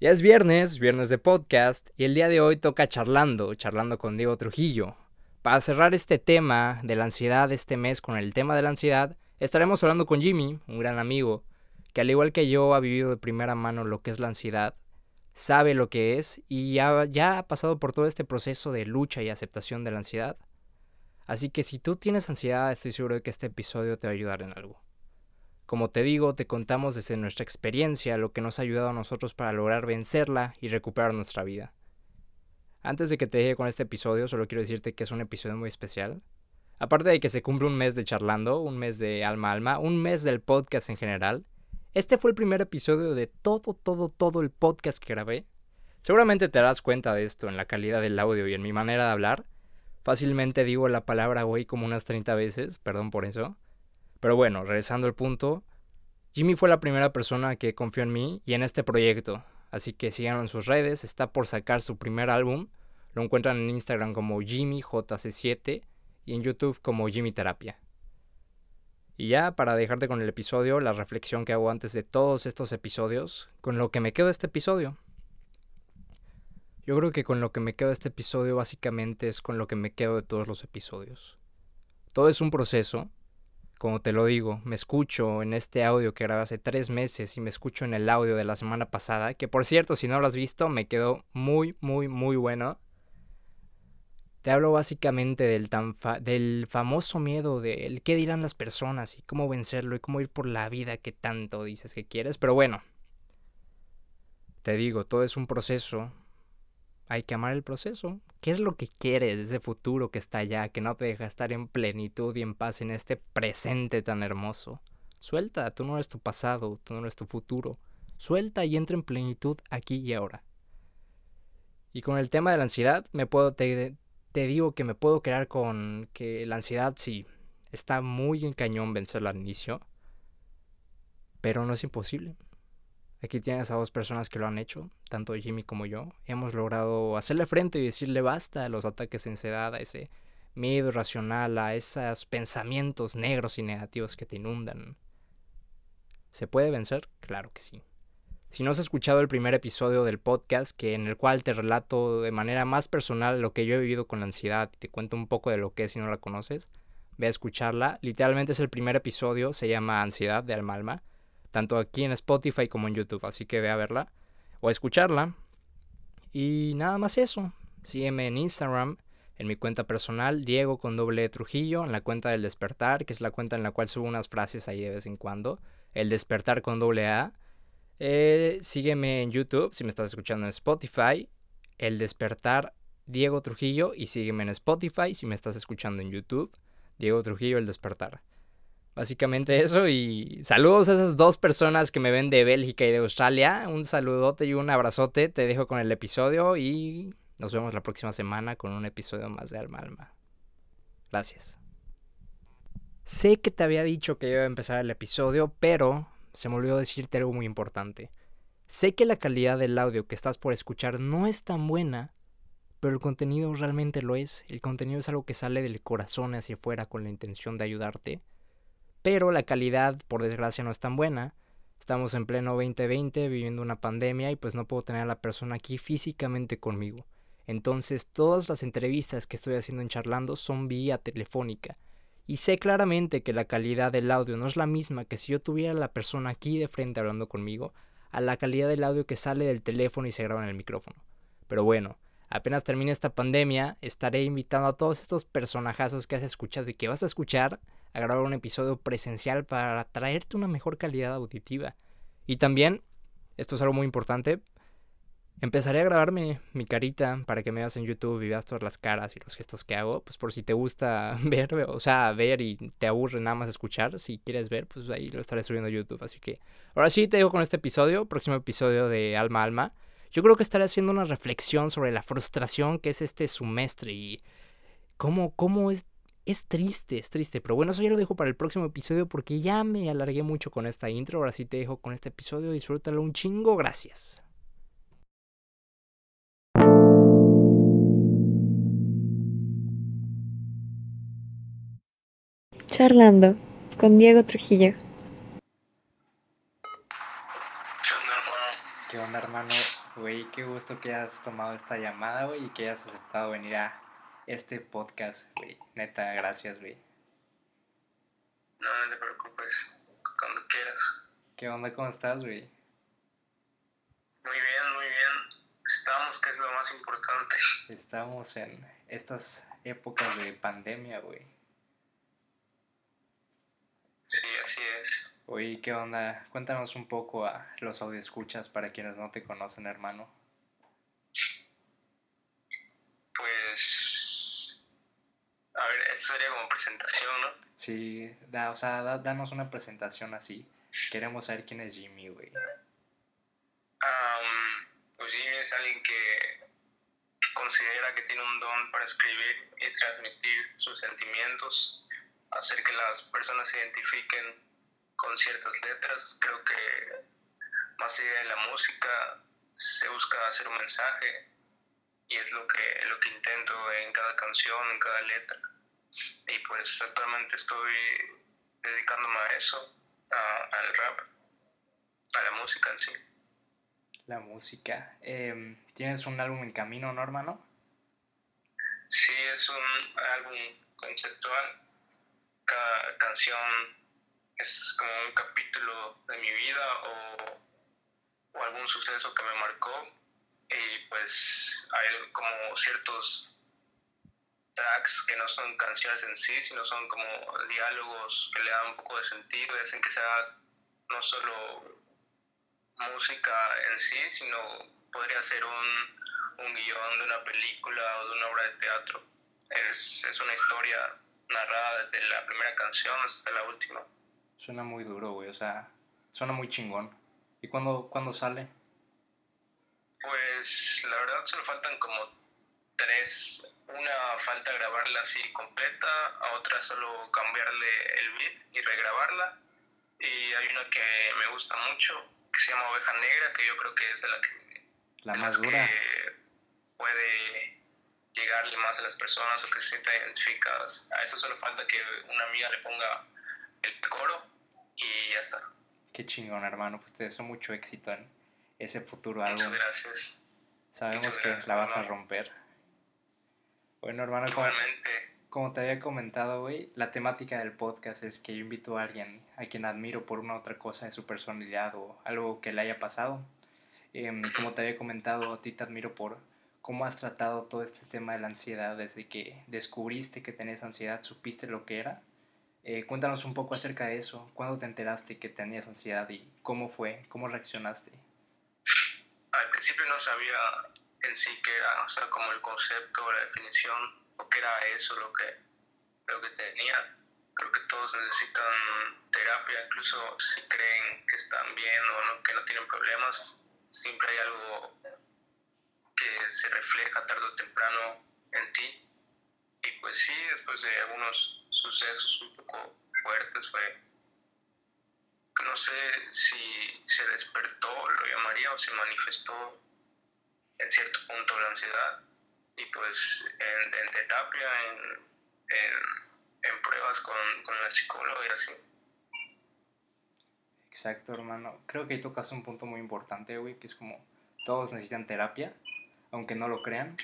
Ya es viernes, viernes de podcast, y el día de hoy toca charlando, charlando con Diego Trujillo. Para cerrar este tema de la ansiedad este mes con el tema de la ansiedad, estaremos hablando con Jimmy, un gran amigo, que al igual que yo ha vivido de primera mano lo que es la ansiedad, sabe lo que es y ya, ya ha pasado por todo este proceso de lucha y aceptación de la ansiedad. Así que si tú tienes ansiedad, estoy seguro de que este episodio te va a ayudar en algo. Como te digo, te contamos desde nuestra experiencia lo que nos ha ayudado a nosotros para lograr vencerla y recuperar nuestra vida. Antes de que te deje con este episodio, solo quiero decirte que es un episodio muy especial. Aparte de que se cumple un mes de charlando, un mes de alma a alma, un mes del podcast en general, este fue el primer episodio de todo, todo, todo el podcast que grabé. Seguramente te darás cuenta de esto en la calidad del audio y en mi manera de hablar. Fácilmente digo la palabra güey como unas 30 veces, perdón por eso. Pero bueno, regresando al punto, Jimmy fue la primera persona que confió en mí y en este proyecto, así que síganlo en sus redes, está por sacar su primer álbum, lo encuentran en Instagram como JimmyJC7 y en YouTube como Jimmy Terapia. Y ya para dejarte con el episodio, la reflexión que hago antes de todos estos episodios, con lo que me quedo de este episodio. Yo creo que con lo que me quedo de este episodio básicamente es con lo que me quedo de todos los episodios. Todo es un proceso como te lo digo, me escucho en este audio que grabé hace tres meses y me escucho en el audio de la semana pasada, que por cierto, si no lo has visto, me quedó muy, muy, muy bueno. Te hablo básicamente del, tan del famoso miedo del qué dirán las personas y cómo vencerlo y cómo ir por la vida que tanto dices que quieres. Pero bueno, te digo, todo es un proceso, hay que amar el proceso. ¿Qué es lo que quieres de ese futuro que está allá, que no te deja estar en plenitud y en paz en este presente tan hermoso? Suelta, tú no eres tu pasado, tú no eres tu futuro. Suelta y entra en plenitud aquí y ahora. Y con el tema de la ansiedad, me puedo, te, te digo que me puedo quedar con que la ansiedad sí, está muy en cañón vencerla al inicio, pero no es imposible. Aquí tienes a dos personas que lo han hecho, tanto Jimmy como yo. Hemos logrado hacerle frente y decirle basta a los ataques de ansiedad, a ese miedo irracional, a esos pensamientos negros y negativos que te inundan. ¿Se puede vencer? Claro que sí. Si no has escuchado el primer episodio del podcast, que en el cual te relato de manera más personal lo que yo he vivido con la ansiedad y te cuento un poco de lo que es si no la conoces, ve a escucharla. Literalmente es el primer episodio, se llama Ansiedad de Alma Alma tanto aquí en Spotify como en YouTube, así que ve a verla o a escucharla. Y nada más eso. Sígueme en Instagram, en mi cuenta personal, Diego con doble e Trujillo, en la cuenta del despertar, que es la cuenta en la cual subo unas frases ahí de vez en cuando. El despertar con doble A. Eh, sígueme en YouTube si me estás escuchando en Spotify. El despertar Diego Trujillo y sígueme en Spotify si me estás escuchando en YouTube. Diego Trujillo, el despertar. Básicamente eso y saludos a esas dos personas que me ven de Bélgica y de Australia. Un saludote y un abrazote. Te dejo con el episodio y nos vemos la próxima semana con un episodio más de Alma Alma. Gracias. Sé que te había dicho que iba a empezar el episodio, pero se me olvidó decirte algo muy importante. Sé que la calidad del audio que estás por escuchar no es tan buena, pero el contenido realmente lo es. El contenido es algo que sale del corazón hacia afuera con la intención de ayudarte pero la calidad, por desgracia, no es tan buena. Estamos en pleno 2020 viviendo una pandemia y pues no puedo tener a la persona aquí físicamente conmigo. Entonces todas las entrevistas que estoy haciendo en charlando son vía telefónica. Y sé claramente que la calidad del audio no es la misma que si yo tuviera a la persona aquí de frente hablando conmigo, a la calidad del audio que sale del teléfono y se graba en el micrófono. Pero bueno, apenas termine esta pandemia, estaré invitando a todos estos personajazos que has escuchado y que vas a escuchar a grabar un episodio presencial para traerte una mejor calidad auditiva. Y también, esto es algo muy importante, empezaré a grabarme mi carita para que me veas en YouTube y veas todas las caras y los gestos que hago, pues por si te gusta ver, o sea, ver y te aburre nada más escuchar, si quieres ver, pues ahí lo estaré subiendo a YouTube. Así que ahora sí te dejo con este episodio, próximo episodio de Alma Alma. Yo creo que estaré haciendo una reflexión sobre la frustración que es este semestre y cómo, cómo es es triste, es triste. Pero bueno, eso ya lo dejo para el próximo episodio porque ya me alargué mucho con esta intro. Ahora sí te dejo con este episodio. Disfrútalo un chingo. Gracias. Charlando con Diego Trujillo. ¿Qué onda, onda, hermano? Güey, qué gusto que hayas tomado esta llamada, güey, y que hayas aceptado venir a este podcast, güey. Neta, gracias, güey. No, no te preocupes, cuando quieras. ¿Qué onda? ¿Cómo estás, güey? Muy bien, muy bien. Estamos, que es lo más importante. Estamos en estas épocas de pandemia, güey. Sí, así es. Oye, ¿qué onda? Cuéntanos un poco a los escuchas para quienes no te conocen, hermano. Pues. A ver, eso sería como presentación, ¿no? Sí, da, o sea, da- danos una presentación así. Queremos saber quién es Jimmy, güey. Am, pues Jimmy es alguien que considera que tiene un don para escribir y transmitir sus sentimientos, hacer que las personas se identifiquen con ciertas letras. Creo que más allá de la música se busca hacer un mensaje y es lo que, lo que intento en cada canción, en cada letra. Y pues actualmente estoy dedicándome a eso, a- al rap, a la música en sí. La música. Em, ¿Tienes un álbum en camino, no, hermano? Sí, es un álbum conceptual. Cada canción es como un capítulo de mi vida o, o algún suceso que me marcó. Y pues hay como ciertos tracks que no son canciones en sí, sino son como diálogos que le dan un poco de sentido y hacen que sea no solo música en sí, sino podría ser un, un guion de una película o de una obra de teatro. Es, es una historia narrada desde la primera canción hasta la última. Suena muy duro, güey. O sea, suena muy chingón. ¿Y cuándo, cuándo sale? Pues la verdad solo faltan como tres. Una falta grabarla así completa, a otra solo cambiarle el beat y regrabarla. Y hay una que me gusta mucho, que se llama Oveja Negra, que yo creo que es de la que La más dura. que puede llegarle más a las personas o que se sientan identificadas. A eso solo falta que una amiga le ponga el coro y ya está. Qué chingón, hermano. Pues te deseo mucho éxito en ese futuro Muchas álbum. gracias. Sabemos muchas que la vas a romper. Bueno, hermano, como, como te había comentado, güey, la temática del podcast es que yo invito a alguien a quien admiro por una otra cosa de su personalidad o algo que le haya pasado. Y como te había comentado, a ti te admiro por cómo has tratado todo este tema de la ansiedad desde que descubriste que tenías ansiedad, supiste lo que era. Eh, cuéntanos un poco acerca de eso. ¿Cuándo te enteraste que tenías ansiedad y cómo fue? ¿Cómo reaccionaste? al principio no sabía en sí qué era, o sea, como el concepto, la definición, o qué era eso lo que, lo que tenía. Creo que todos necesitan terapia, incluso si creen que están bien o no, que no tienen problemas, siempre hay algo que se refleja tarde o temprano en ti. Y pues sí, después de algunos sucesos un poco fuertes fue, no sé si se despertó, lo llamaría, o se manifestó en cierto punto la ansiedad. Y pues en, en terapia, en, en, en pruebas con, con la psicóloga y así. Exacto, hermano. Creo que ahí tocas un punto muy importante, güey, que es como todos necesitan terapia, aunque no lo crean.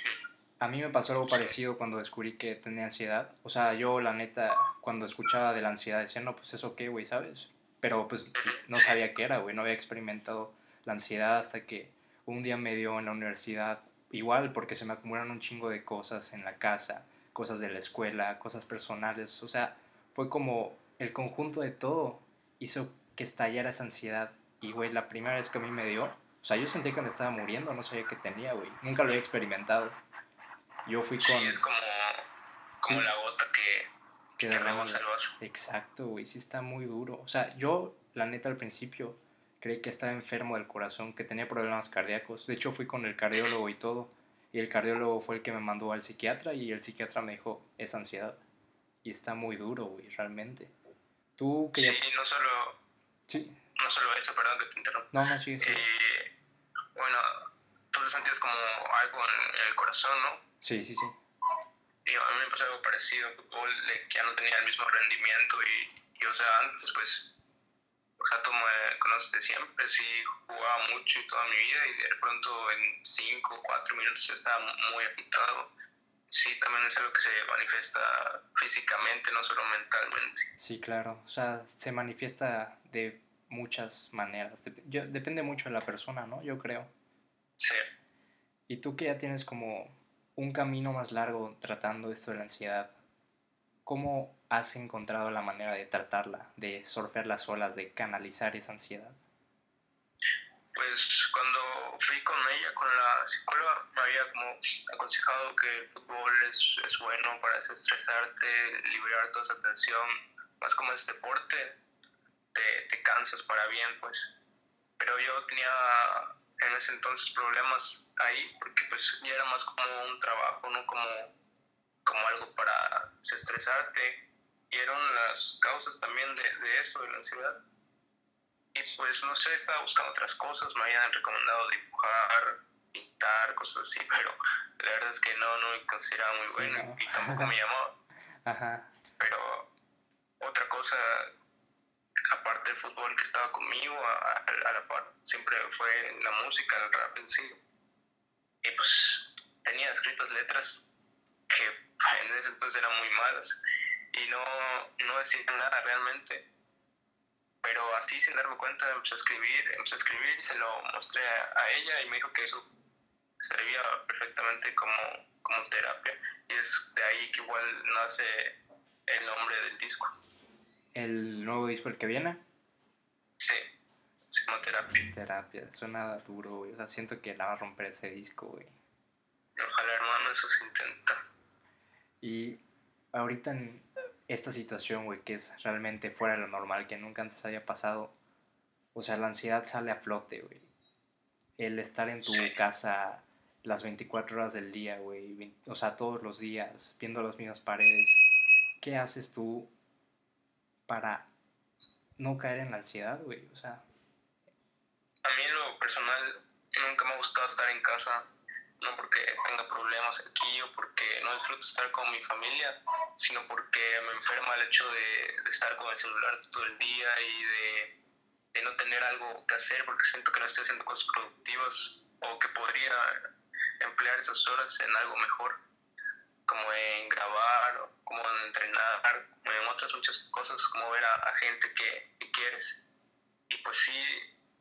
A mí me pasó algo parecido cuando descubrí que tenía ansiedad. O sea, yo la neta, cuando escuchaba de la ansiedad, decía, no, pues eso qué, güey, ¿sabes? Pero pues no sabía qué era, güey, no había experimentado la ansiedad hasta que un día me dio en la universidad, igual porque se me acumularon un chingo de cosas en la casa, cosas de la escuela, cosas personales, o sea, fue como el conjunto de todo hizo que estallara esa ansiedad. Y, güey, la primera vez que a mí me dio, o sea, yo sentí que me estaba muriendo, no sabía qué tenía, güey. Nunca lo había experimentado. Yo fui con... Sí, es como, como Sí. la gota que, que que derrama el vaso. Exacto, güey, sí está muy duro. O sea, yo, la neta, al principio creí que estaba enfermo del corazón, que tenía problemas cardíacos. De hecho, fui con el cardiólogo y todo. Y el cardiólogo fue el que me mandó al psiquiatra y el psiquiatra me dijo, es ansiedad. Y está muy duro, güey, realmente. Tú que. Sí, no solo, Sí. no solo eso, perdón que te interrumpa. No, no, sí, sí. Eh, bueno, tú lo sentías como algo en, el corazón, ¿no? Sí, sí, sí. Y a mí me pasó algo parecido fútbol, que ya no tenía el mismo rendimiento y, y, o sea, antes pues, o tú me conoces de siempre, sí jugaba mucho y toda mi vida y de pronto en 5 o 4 minutos estaba muy agitado. Sí, también es algo que se manifiesta físicamente, no solo mentalmente. Sí, claro, o sea, se manifiesta de muchas maneras. yo, depende mucho de la persona, ¿no? Yo creo. Sí. Y tú que ya tienes como un camino más largo tratando esto de la ansiedad, ¿cómo has encontrado la manera de tratarla, de surfear las olas, de canalizar esa ansiedad? Pues cuando fui con ella, con la psicóloga, me había como aconsejado que el fútbol es, es bueno para desestresarte, liberar toda esa tensión, más como es deporte, te, te cansas para bien, pues. Pero yo tenía en ese entonces problemas ahí porque pues ya era más como un trabajo, no como, como algo para desestresarte y eran las causas también de, de eso, de la ansiedad. Y pues no sé, estaba buscando otras cosas, me habían recomendado dibujar, pintar, cosas así, pero la verdad es que no, no me consideraba muy bueno y tampoco me llamaba. Ajá. Pero otra cosa aparte del fútbol que estaba conmigo, a, la par, siempre fue la música, el rap en sí. Y pues tenía escritas letras que en ese entonces eran muy malas y no, no decían nada realmente. Pero así sin darme cuenta empecé a escribir, empecé a escribir y se lo mostré a, ella y me dijo que eso servía perfectamente como, como terapia. Y es de ahí que igual nace el nombre del disco el nuevo disco, el que viene. Sí, psicoterapia. Terapia, suena duro, güey. O sea, siento que la va a romper ese disco, güey. Ojalá, hermano, eso se intenta. Y ahorita en esta situación, güey, que es realmente fuera de lo normal, que nunca antes haya pasado, o sea, la ansiedad sale a flote, güey. El estar en tu casa las 24 horas del día, güey, o sea, todos los días, viendo las mismas paredes. ¿Qué haces tú para no caer en la ansiedad, güey? O sea. A mí en lo personal nunca me ha gustado estar en casa, no porque tenga problemas aquí o porque no disfruto estar con mi familia, sino porque me enferma el hecho de, estar con el celular todo el día y de, no tener algo que hacer porque siento que no estoy haciendo cosas productivas o que podría emplear esas horas en algo mejor como en grabar, como en entrenar, como en otras muchas cosas, como ver a, gente que, quieres. Y pues sí,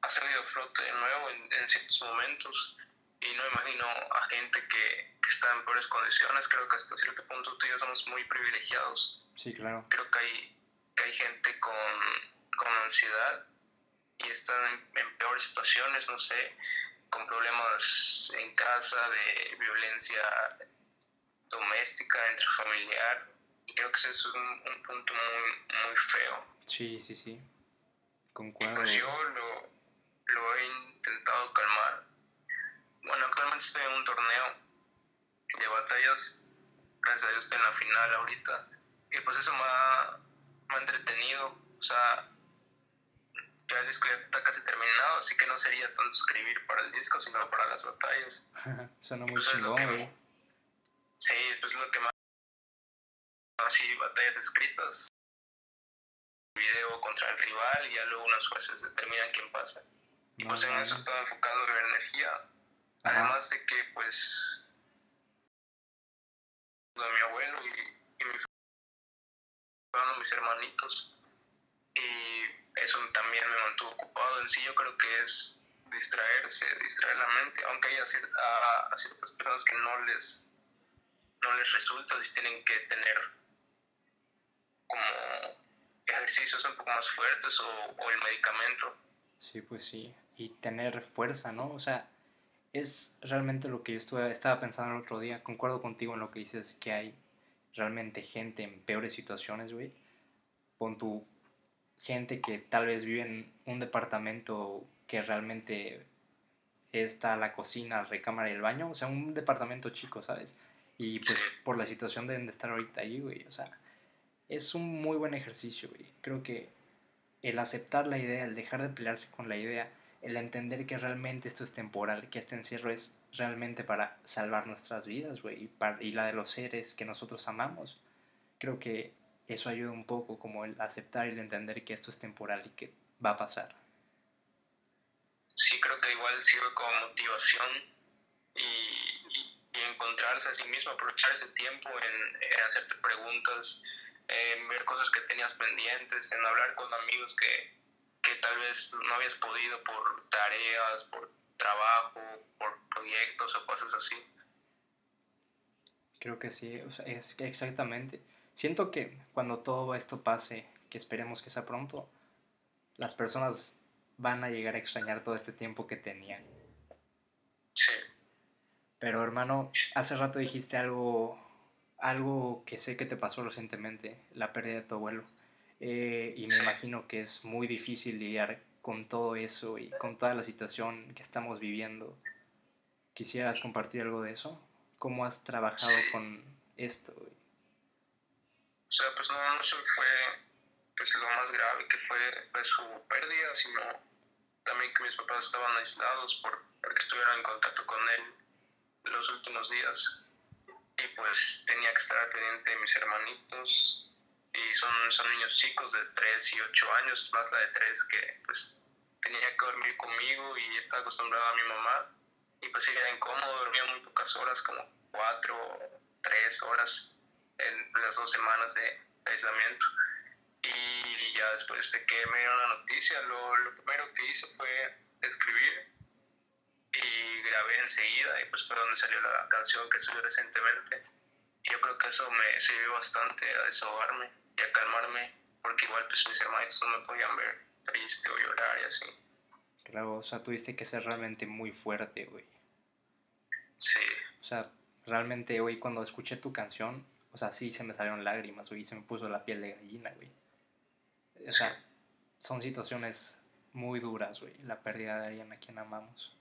ha salido flote de nuevo en, ciertos momentos y no imagino a gente que, que, está en peores condiciones. Creo que hasta cierto punto tú y yo somos muy privilegiados. Sí, claro. Creo que hay, que hay gente con, con ansiedad y están en, en peores situaciones, no sé, con problemas en casa, de violencia doméstica, entre familiar. Y creo que ese es un, un punto muy, muy feo. Sí, sí, sí. Concuerdo. pues yo lo, lo he intentado calmar. Bueno, actualmente estoy en un torneo de batallas. Gracias a Dios estoy en la final ahorita. Y pues eso me ha, me ha entretenido. O sea, ya el disco ya está casi terminado, así que no sería tanto escribir para el disco, sino para las batallas. Suena muy pues chingón, Sí, pues lo que más. Así, batallas escritas. Video contra el rival y ya luego unos jueces determinan quién pasa. Y pues en eso estaba enfocado la energía. Además de que, pues. de mi abuelo y, y mi mis hermanitos. Y eso también me mantuvo ocupado. En sí, yo creo que es distraerse, distraer la mente, aunque haya a ciertas personas que no les no les resulta si tienen que tener como ejercicios un poco más fuertes o, el medicamento. Sí, pues sí. Y tener fuerza, ¿no? O sea, es realmente lo que yo estuve, estaba pensando el otro día. Concuerdo contigo en lo que dices, que hay realmente gente en peores situaciones, güey. Pon tu gente que tal vez vive en un departamento que realmente está la cocina, la recámara y el baño. O sea, un departamento chico, ¿sabes? Y pues por la situación deben de estar ahorita ahí, güey. O sea, es un muy buen ejercicio, güey. Creo que el aceptar la idea, el dejar de pelearse con la idea, el entender que realmente esto es temporal, que este encierro es realmente para salvar nuestras vidas, güey, y, y la de los seres que nosotros amamos. Creo que eso ayuda un poco, como el aceptar y el entender que esto es temporal y que va a pasar. Sí, creo que igual sirve como motivación y, encontrarse a sí mismo, aprovechar ese tiempo en, hacerte preguntas, en ver cosas que tenías pendientes, en hablar con amigos que tal vez no habías podido por tareas, por trabajo, por proyectos o cosas así. Creo que sí, o sea, es exactamente. Siento que cuando todo esto pase, que esperemos que sea pronto, las personas van a llegar a extrañar todo este tiempo que tenían. Sí. Pero hermano, hace rato dijiste algo, algo que sé que te pasó recientemente, la pérdida de tu abuelo. Eh, y me imagino que es muy difícil lidiar con todo eso y con toda la situación que estamos viviendo. ¿Quisieras compartir algo de eso? ¿Cómo has trabajado con esto? O sea, pues no, no solo fue pues, lo más grave que fue, fue su pérdida, sino también que mis papás estaban aislados por, porque estuvieron en contacto con él los últimos días. Y pues tenía que estar pendiente de mis hermanitos y son, son niños chicos de 3 y 8 años, más la de 3 que pues tenía que dormir conmigo y estaba acostumbrada a mi mamá y pues era incómodo, dormía muy pocas horas, como 4 o 3 horas en las dos semanas de aislamiento. Y ya después de que me dieron la noticia, lo, lo primero que hice fue escribir y grabé enseguida y pues fue donde salió la canción que subí recientemente. Yo creo que eso me sirvió bastante a desahogarme y a calmarme, porque igual pues mis hermanitos no me podían ver triste o llorar y así. Claro, o sea, tuviste que ser realmente muy fuerte, güey. Sí. O sea, realmente, hoy cuando escuché tu canción, o sea, sí se me salieron lágrimas, güey, se me puso la piel de gallina, güey. O sea, son situaciones muy duras, güey, la pérdida de alguien a quien amamos.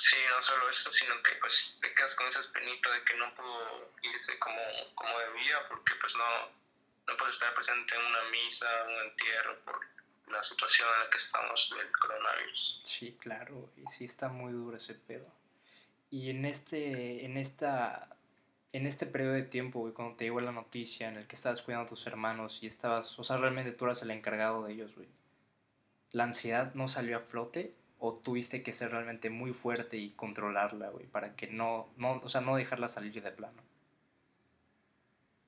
Sí, no solo eso, sino que pues te quedas con esa espinita de que no pudo irse como, como debía, porque pues no, no puedes estar presente en una misa, un entierro, por la situación en la que estamos del coronavirus. Sí, claro, y sí está muy duro ese pedo. Y en este, en esta, en este periodo de tiempo, güey, cuando te llegó la noticia en el que estabas cuidando a tus hermanos y estabas, o sea, realmente tú eras el encargado de ellos. ¿La ansiedad no salió a flote o tuviste que ser realmente muy fuerte y controlarla, güey, para que no, no, o sea, no dejarla salir de plano?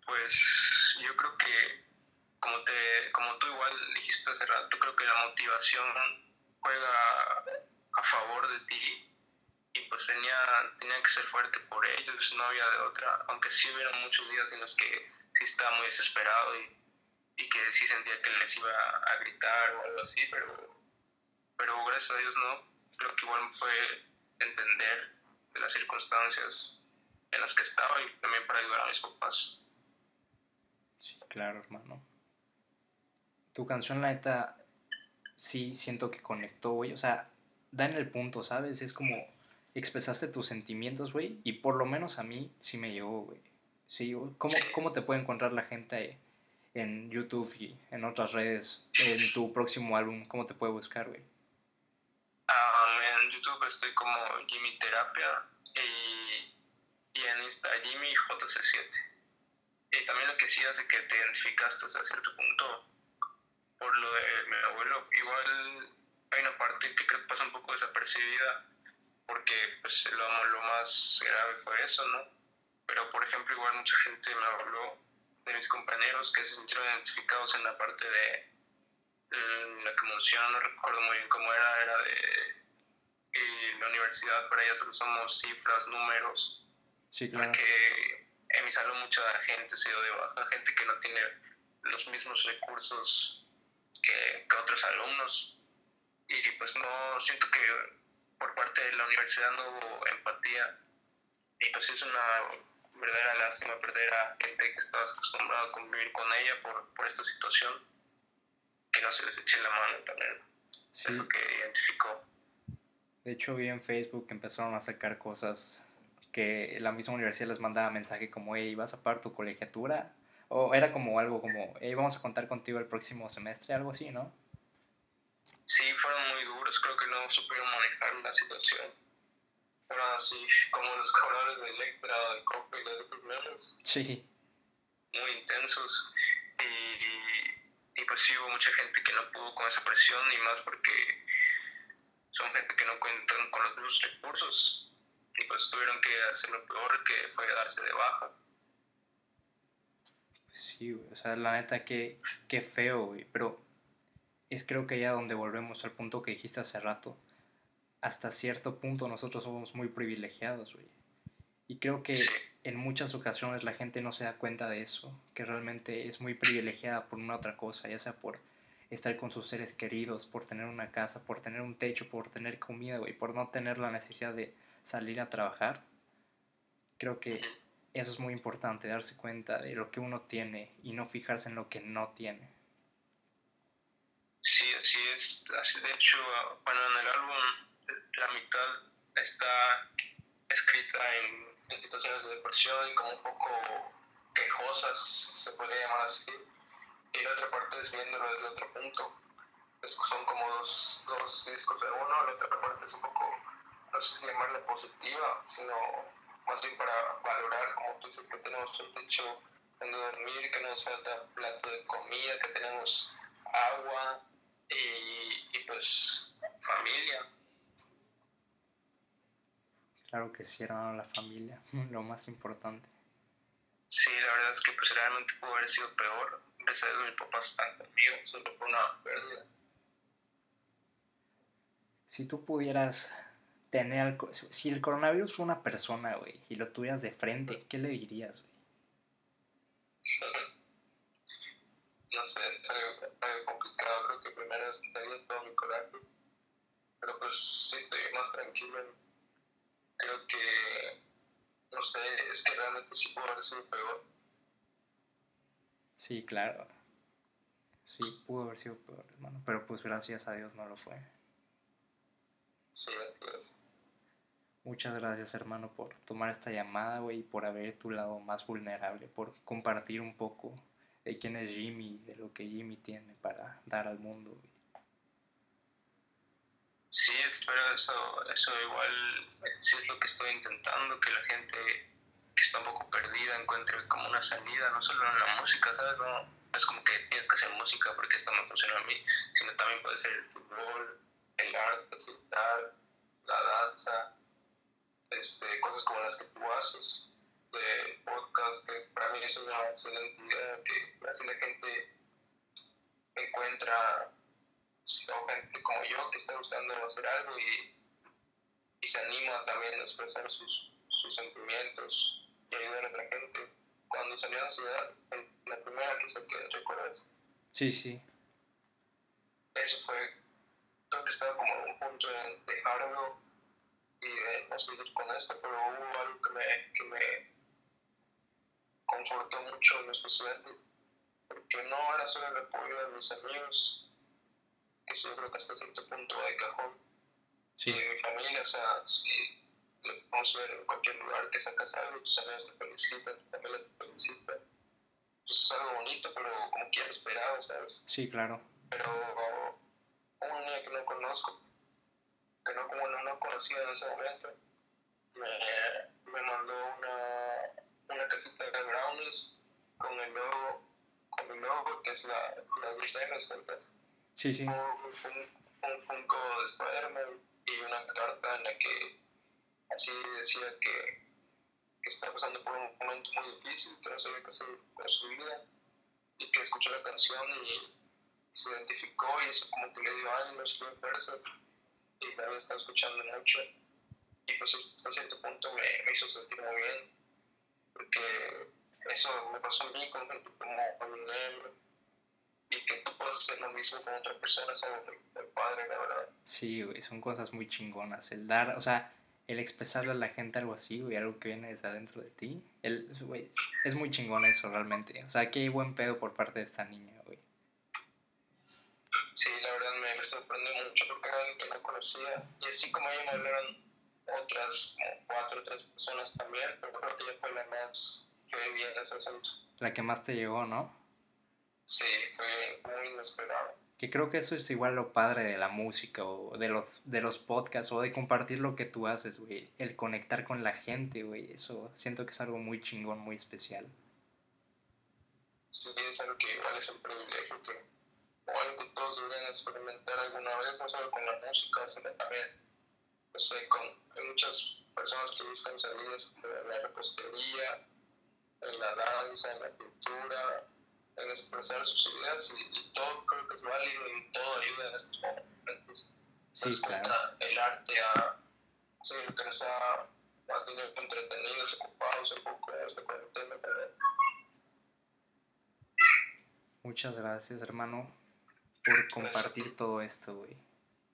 Pues yo creo que, como, te, como tú igual dijiste hace rato, creo que la motivación juega a favor de ti y pues tenía, tenía que ser fuerte por ellos, no había de otra, aunque sí hubieron muchos días en los que sí estaba muy desesperado y, y que sí sentía que les iba a gritar o algo así, pero pero gracias a Dios no. Creo que igual fue entender las circunstancias en las que estaba y también para ayudar a mis papás. Sí, claro, hermano. Tu canción, la neta, sí siento que conectó, güey. O sea, da en el punto, ¿sabes? Es como expresaste tus sentimientos, güey. Y por lo menos a mí sí me llegó, güey. Sí, ¿Cómo, ¿Cómo te puede encontrar la gente en YouTube y en otras redes en tu próximo álbum? ¿Cómo te puede buscar, güey? YouTube estoy como Jimmy Terapia y, y en Insta Jimmy JC7. Y también lo que sí hace que te identificaste hasta cierto punto por lo de mi abuelo. Igual hay una parte que creo que pasa un poco desapercibida porque pues lo, lo más grave fue eso, ¿no? Pero por ejemplo igual mucha gente me habló de mis compañeros que se sintieron identificados en la parte de la que menciona, no recuerdo muy bien cómo era, era de la universidad, para ella solo somos cifras, números. Sí, claro. Porque en mi salón mucha gente se dio de baja, gente que no tiene los mismos recursos que, que otros alumnos. Y pues no, siento que por parte de la universidad no hubo empatía. Y pues es una verdadera lástima perder a gente que estabas acostumbrado a convivir con ella por, por esta situación. Que no se les eche la mano también. Sí. Es lo que identificó. De hecho, vi en Facebook que empezaron a sacar cosas que la misma universidad les mandaba mensaje como, hey, ¿vas a pagar tu colegiatura? O era como algo como, hey, vamos a contar contigo el próximo semestre, algo así, ¿no? Sí, fueron muy duros, creo que no supieron manejar la situación. Fueron así como los colores de Electra, de Coppel, de esos memes. Sí. Muy intensos. Y, y pues sí hubo mucha gente que no pudo con esa presión y más porque son gente que no cuentan con los mismos recursos y pues tuvieron que hacer lo peor que fue darse de baja. Sí, o sea, la neta, qué, qué feo, güey, pero es creo que ya donde volvemos al punto que dijiste hace rato. Hasta cierto punto nosotros somos muy privilegiados, güey. Y creo que en muchas ocasiones la gente no se da cuenta de eso, que realmente es muy privilegiada por una otra cosa, ya sea por estar con sus seres queridos, por tener una casa, por tener un techo, por tener comida, güey, por no tener la necesidad de salir a trabajar. Creo que eso es muy importante, darse cuenta de lo que uno tiene y no fijarse en lo que no tiene. Sí, así es. Así, de hecho, bueno, en el álbum la mitad está escrita en, situaciones de depresión y como un poco quejosas, se podría llamar así. Y la otra parte es viéndolo desde otro punto. son como dos, dos discos de uno, la otra parte es un poco, no sé si llamarla positiva, sino más bien para valorar, como tú dices, que tenemos un techo donde dormir, que no nos falta plato de comida, que tenemos agua y, y pues familia. Claro que sí, hermano, la familia, lo más importante. Sí, la verdad es que pues realmente pudo haber sido peor. Gracias a Dios mis papás están conmigo, solo fue una pérdida. Si tú pudieras tener, si el coronavirus fue una persona, güey, y lo tuvieras de frente, ¿qué le dirías, güey? No sé, es algo, complicado, creo que primero estaría todo mi coraje, pero pues sí estoy más tranquilo. Creo que, no sé, es que realmente sí pudo haber sido peor. Sí, claro. Sí, pudo haber sido peor, hermano, pero pues gracias a Dios no lo fue. Sí. Muchas gracias, hermano, por tomar esta llamada, güey, y por haber tu lado más vulnerable, por compartir un poco de quién es Jimmy, de lo que Jimmy tiene para dar al mundo, güey. Sí, espero eso, eso igual, sí es lo que estoy intentando, que la gente que está un poco perdida encuentre como una salida, no solo en la música, ¿sabes? No, es como que tienes que hacer música porque esto me funciona a mí, sino también puede ser el fútbol, el arte, el la danza, este, cosas como las que tú haces, de podcast, que para mí es una excelente idea, que así la gente encuentra gente como yo que está buscando hacer algo y, y se anima también a expresar sus, sus sentimientos y ayudar a otra gente. Cuando salió Ansiedad, la primera que saqué, ¿recuerdas? Sí, sí. Eso fue, creo que estaba como en un punto de dejarlo y de no seguir con esto, pero hubo algo que me, que me confortó mucho en especial, porque no era solo el apoyo de mis amigos, que creo que hasta cierto punto de cajón, y de mi familia, o sea, si lo podemos ver en cualquier lugar que sacas algo, tus amigos te felicitan, tu familia te felicita, pues es algo bonito, pero como quiera esperado, ¿sabes? Sí, claro. Pero una niña que no conozco, que no, como no, no conocía en ese momento, me, me mandó una, una cajita de brownies con el logo, con el logo que es la, la Bruselas, ¿verdad? Sí, sí. Un, un, Funko de Spider-Man y una carta en la que así decía que, que estaba pasando por un momento muy difícil, que no sabía qué hacer con su vida y que escuchó la canción y, se identificó y eso como que le dio ánimos, le dio fuerzas y también estaba escuchando mucho y pues hasta cierto punto me, hizo sentir muy bien porque eso me pasó a mí con gente como Eminem y que tú puedas hacer lo mismo con otra persona es algo padre, la verdad. Sí, güey, son cosas muy chingonas. El dar, o sea, el expresarle a la gente algo así, güey, algo que viene desde adentro de ti. El, güey, es muy chingón eso realmente. O sea, qué buen pedo por parte de esta niña, güey. Sí, la verdad me, sorprendió mucho porque era alguien que no conocía. Y así como ella me hablaron otras como cuatro o tres personas también, pero creo que ella fue la más que vi en ese asunto. La que más te llegó, ¿no? Sí, fue muy inesperado. Que creo que eso es igual lo padre de la música o de los, de los podcasts o de compartir lo que tú haces, güey. El conectar con la gente, güey. Eso siento que es algo muy chingón, muy especial. Sí, es algo que igual es un privilegio que o algo que todos deberían experimentar alguna vez, no solo con la música, sino también, no sé, con hay muchas personas que buscan salidas en la repostería, en la danza, en la pintura, en expresar sus ideas y, y todo creo que es válido y todo ayuda en estos momentos. Sí, claro. el arte a sí, lo que nos ha mantenido entretenidos, ocupados un poco en esta cuarentena también. Muchas gracias, hermano, por compartir todo esto, güey.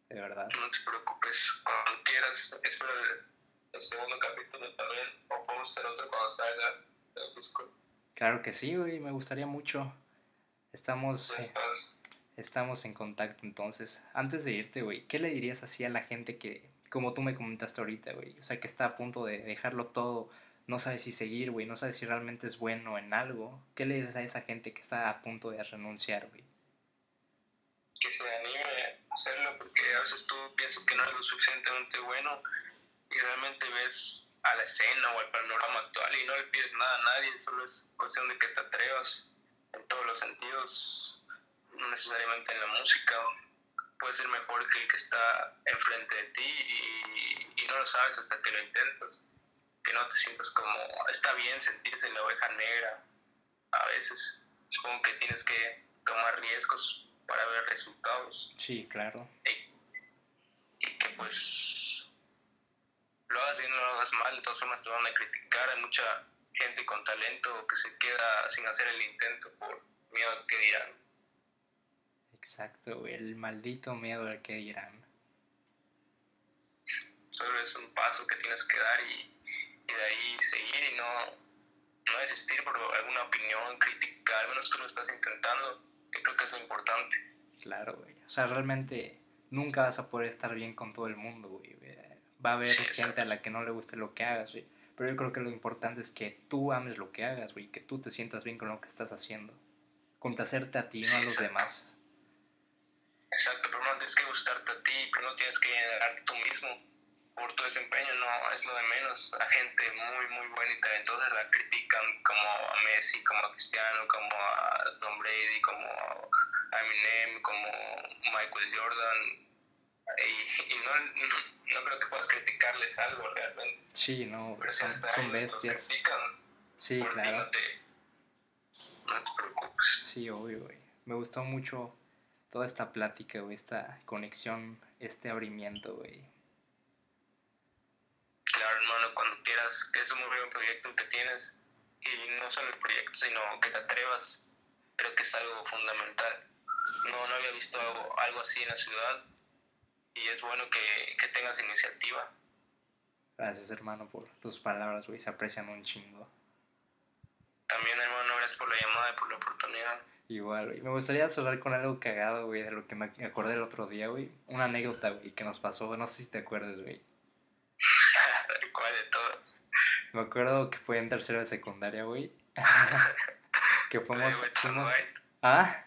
De verdad. No te preocupes, cuando quieras, espero el, el segundo capítulo también, o podemos hacer otro cuando salga el disco. Claro que sí, güey, me gustaría mucho. Estamos, eh, estamos en contacto entonces. Antes de irte, güey, ¿qué le dirías así a la gente que, como tú me comentaste ahorita, güey? O sea, que está a punto de dejarlo todo, no sabe si seguir, güey, no sabe si realmente es bueno en algo. ¿Qué le dices a esa gente que está a punto de renunciar, güey? que se anime a hacerlo porque a veces tú piensas que no es lo suficientemente bueno y realmente ves a la escena o al panorama actual y no le pides nada a nadie, solo es cuestión de que te atrevas en todos los sentidos, no necesariamente en la música. Puedes ser mejor que el que está enfrente de ti y, y no lo sabes hasta que lo intentas. Que no te sientas como, está bien sentirse la oveja negra a veces. Supongo que tienes que tomar riesgos para ver resultados Sí, claro. y que pues lo hagas bien o lo hagas mal, de todas formas te van a criticar. Hay mucha gente con talento que se queda sin hacer el intento por miedo a que dirán. Exacto, el maldito miedo al que dirán. Solo es un paso que tienes que dar y, y de ahí seguir y no, no desistir por alguna opinión, crítica, al menos tú lo estás intentando, que creo que es lo importante. Claro, güey. O sea, realmente nunca vas a poder estar bien con todo el mundo, güey. Va a haber Sí, gente a la que no le guste lo que hagas, güey. Pero yo creo que lo importante es que tú ames lo que hagas, güey. Que tú te sientas bien con lo que estás haciendo. Complacerte a ti, no Sí, a los exacto. demás. Exacto, pero no tienes que gustarte a ti, pero no tienes que llenarte tú mismo por tu desempeño, no, es lo de menos. A gente muy, muy buena y talentosa la critican como a Messi, como a Cristiano, como a Tom Brady, como a Eminem, como Michael Jordan. Y, y no, no, no creo que puedas criticarles algo realmente. Sí, no, Pero si son, hasta son bestias. critican, Sí, claro. no te, no te preocupes. Sí, obvio, güey. Me gustó mucho toda esta plática, güey. Esta conexión, este abrimiento, güey. Claro, hermano, cuando quieras, que es un muy buen proyecto que tienes, y no solo el proyecto, sino que te atrevas, creo que es algo fundamental. No, no había visto algo, algo así en la ciudad, y es bueno que, que tengas iniciativa. Gracias, hermano, por tus palabras, güey. Se aprecian un chingo. También, hermano, gracias por la llamada y por la oportunidad. Igual, güey. Me gustaría cerrar con algo cagado, güey, de lo que me acordé el otro día, güey. Una anécdota, güey, que nos pasó. No sé si te acuerdas, güey. ¿Cuál de todas? Me acuerdo que fue en tercero de secundaria, güey. que La fuimos... fuimos... White. Ah,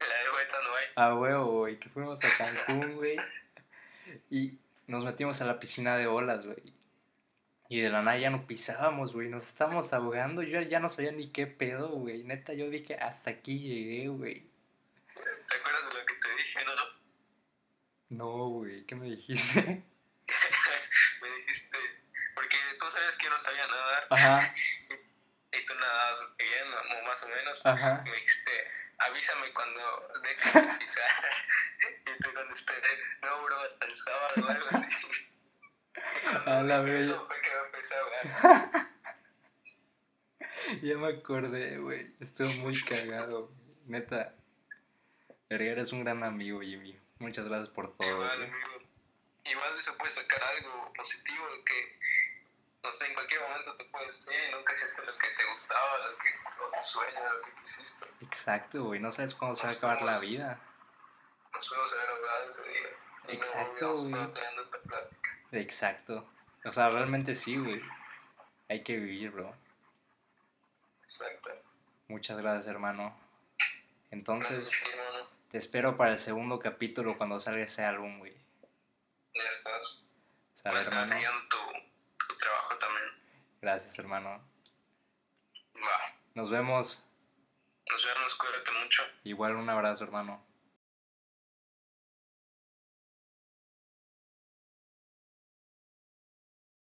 La de Wet and White. a huevo, güey. Que fuimos a Cancún, güey. Y nos metimos a la piscina de olas, güey. Y de la nada ya no pisábamos, güey. Nos estábamos ahogando. Yo ya no sabía ni qué pedo, güey. Neta, yo dije, hasta aquí llegué, güey. ¿Te acuerdas de lo que te dije, no? No, güey. ¿Qué me dijiste? Me dijiste, porque tú sabías que yo no sabía nadar, Ajá, y tú nadabas bien, más o menos. ajá. me dijiste, avísame cuando dejes de pisar. y te contesté, no, bro, hasta el sábado o algo así. A la vez. Eso fue que me empecé a ahogar. Ya me acordé, güey. Estuvo muy cagado. Neta. Verga, eres un gran amigo, Jimmy. Muchas gracias por todo. Igual, amigo. Igual de eso puedes sacar algo positivo que, no sé, en cualquier momento te puedes decir, nunca hiciste lo que te gustaba, lo que, o tu sueño, lo que quisiste. Exacto, güey. No sabes cuándo se va a acabar la vida. Nos fuimos a ver ese día. Y Exacto, güey. Exacto. O sea, realmente sí, güey. Hay que vivir, bro. Exacto. Muchas gracias, hermano. Entonces, Gracias, hermano. te espero para el segundo capítulo cuando salga ese álbum, güey. Ya estás. Sale, estar hermano. Trabajo también. Gracias, hermano. Va. Nos vemos. Nos vemos, cuídate mucho. Igual un abrazo, hermano.